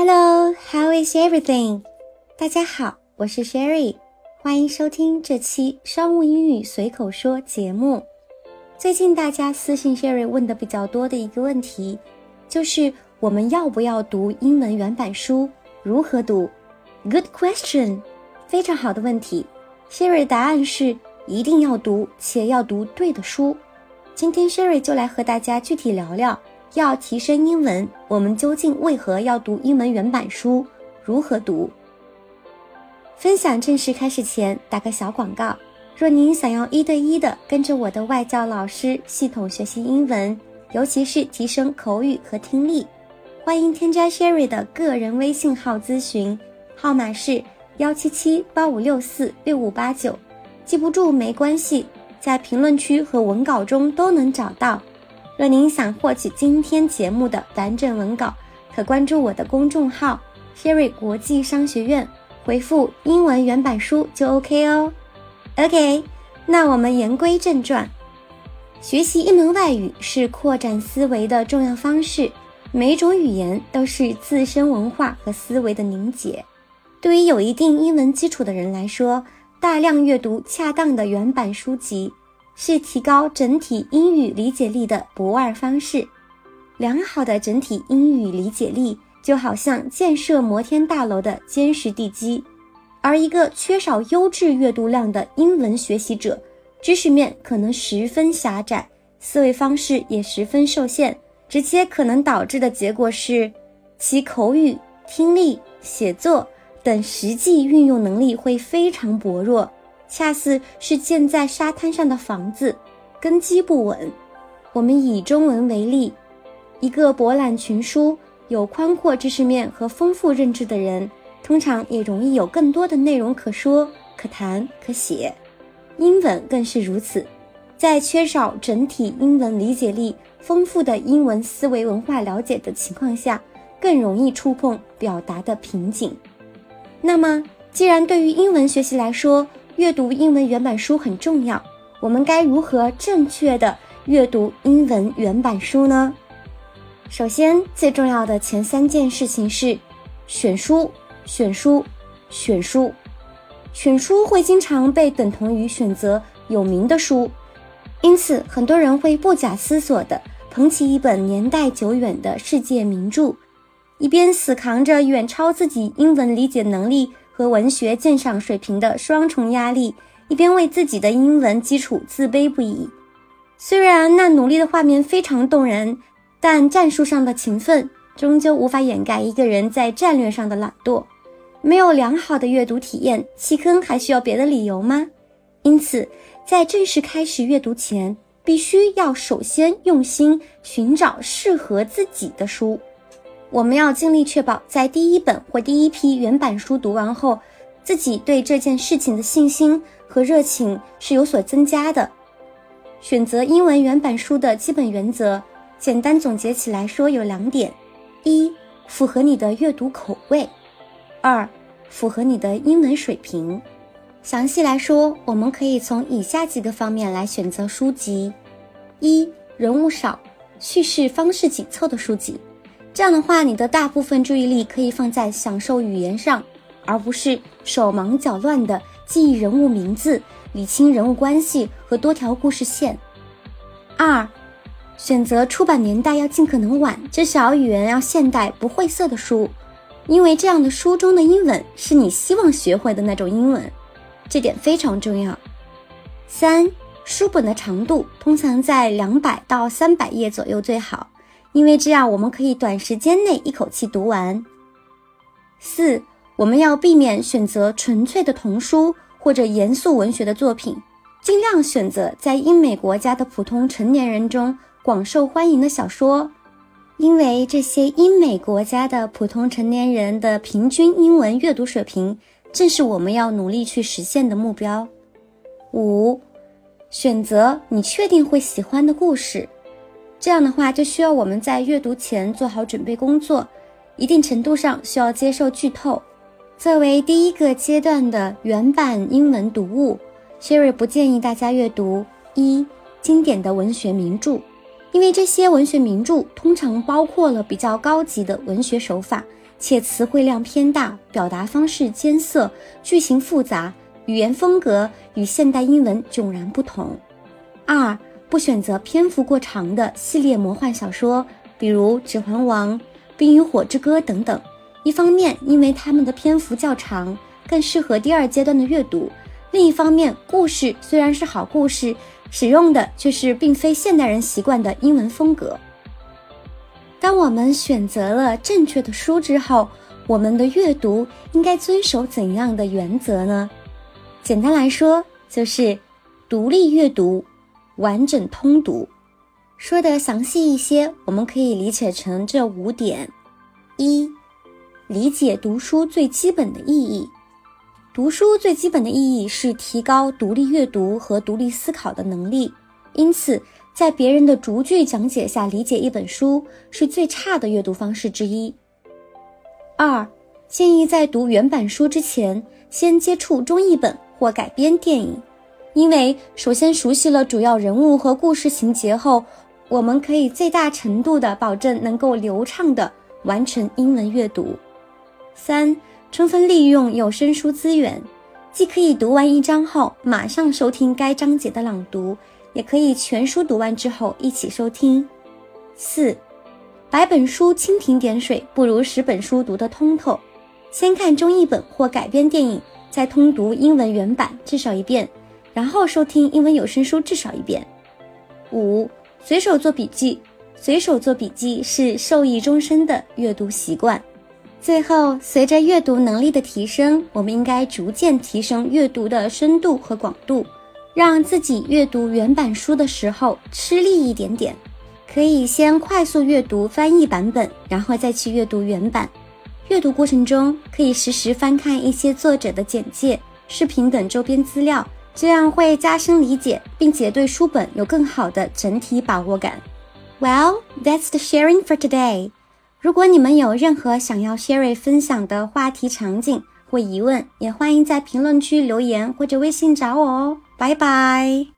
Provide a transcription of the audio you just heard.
Hello, how is everything? 大家好，我是 Sherry，欢迎收听这期商务英语随口说节目。最近大家私信 Sherry 问的比较多的一个问题，就是我们要不要读英文原版书？如何读？Good question，非常好的问题。Sherry 答案是一定要读，且要读对的书。今天 Sherry 就来和大家具体聊聊。要提升英文，我们究竟为何要读英文原版书？如何读？分享正式开始前，打个小广告：若您想要一对一的跟着我的外教老师系统学习英文，尤其是提升口语和听力，欢迎添加 Sherry 的个人微信号咨询，号码是幺七七八五六四六五八九，记不住没关系，在评论区和文稿中都能找到。若您想获取今天节目的完整文稿，可关注我的公众号 “Sherry 国际商学院”，回复“英文原版书”就 OK 哦。OK，那我们言归正传，学习一门外语是扩展思维的重要方式。每种语言都是自身文化和思维的凝结。对于有一定英文基础的人来说，大量阅读恰当的原版书籍。是提高整体英语理解力的不二方式。良好的整体英语理解力就好像建设摩天大楼的坚实地基，而一个缺少优质阅读量的英文学习者，知识面可能十分狭窄，思维方式也十分受限，直接可能导致的结果是，其口语、听力、写作等实际运用能力会非常薄弱。恰似是建在沙滩上的房子，根基不稳。我们以中文为例，一个博览群书、有宽阔知识面和丰富认知的人，通常也容易有更多的内容可说、可谈、可写。英文更是如此，在缺少整体英文理解力、丰富的英文思维文化了解的情况下，更容易触碰表达的瓶颈。那么，既然对于英文学习来说，阅读英文原版书很重要，我们该如何正确的阅读英文原版书呢？首先，最重要的前三件事情是选书、选书、选书。选书会经常被等同于选择有名的书，因此很多人会不假思索地捧起一本年代久远的世界名著，一边死扛着远超自己英文理解能力。和文学鉴赏水平的双重压力，一边为自己的英文基础自卑不已。虽然那努力的画面非常动人，但战术上的勤奋终究无法掩盖一个人在战略上的懒惰。没有良好的阅读体验，弃坑还需要别的理由吗？因此，在正式开始阅读前，必须要首先用心寻找适合自己的书。我们要尽力确保，在第一本或第一批原版书读完后，自己对这件事情的信心和热情是有所增加的。选择英文原版书的基本原则，简单总结起来说有两点：一、符合你的阅读口味；二、符合你的英文水平。详细来说，我们可以从以下几个方面来选择书籍：一、人物少、叙事方式紧凑的书籍。这样的话，你的大部分注意力可以放在享受语言上，而不是手忙脚乱地记忆人物名字、理清人物关系和多条故事线。二，选择出版年代要尽可能晚，至少语言要现代不晦涩的书，因为这样的书中的英文是你希望学会的那种英文，这点非常重要。三，书本的长度通常在两百到三百页左右最好。因为这样，我们可以短时间内一口气读完。四，我们要避免选择纯粹的童书或者严肃文学的作品，尽量选择在英美国家的普通成年人中广受欢迎的小说，因为这些英美国家的普通成年人的平均英文阅读水平，正是我们要努力去实现的目标。五，选择你确定会喜欢的故事。这样的话，就需要我们在阅读前做好准备工作，一定程度上需要接受剧透。作为第一个阶段的原版英文读物，Sherry 不建议大家阅读一经典的文学名著，因为这些文学名著通常包括了比较高级的文学手法，且词汇量偏大，表达方式艰涩，句型复杂，语言风格与现代英文迥然不同。二、不选择篇幅过长的系列魔幻小说，比如《指环王》《冰与火之歌》等等。一方面，因为它们的篇幅较长，更适合第二阶段的阅读；另一方面，故事虽然是好故事。使用的却是并非现代人习惯的英文风格。当我们选择了正确的书之后，我们的阅读应该遵守怎样的原则呢？简单来说，就是独立阅读、完整通读。说的详细一些，我们可以理解成这五点：一、理解读书最基本的意义。读书最基本的意义是提高独立阅读和独立思考的能力，因此，在别人的逐句讲解下理解一本书是最差的阅读方式之一。二，建议在读原版书之前，先接触中译本或改编电影，因为首先熟悉了主要人物和故事情节后，我们可以最大程度的保证能够流畅的完成英文阅读。三。充分利用有声书资源，既可以读完一章后马上收听该章节的朗读，也可以全书读完之后一起收听。四，百本书蜻蜓点水，不如十本书读得通透。先看中译本或改编电影，再通读英文原版至少一遍，然后收听英文有声书至少一遍。五，随手做笔记，随手做笔记是受益终身的阅读习惯。最后，随着阅读能力的提升，我们应该逐渐提升阅读的深度和广度，让自己阅读原版书的时候吃力一点点。可以先快速阅读翻译版本，然后再去阅读原版。阅读过程中，可以实时翻看一些作者的简介、视频等周边资料，这样会加深理解，并且对书本有更好的整体把握感。Well, that's the sharing for today. 如果你们有任何想要 Sherry 分享的话题、场景或疑问，也欢迎在评论区留言或者微信找我哦。拜拜。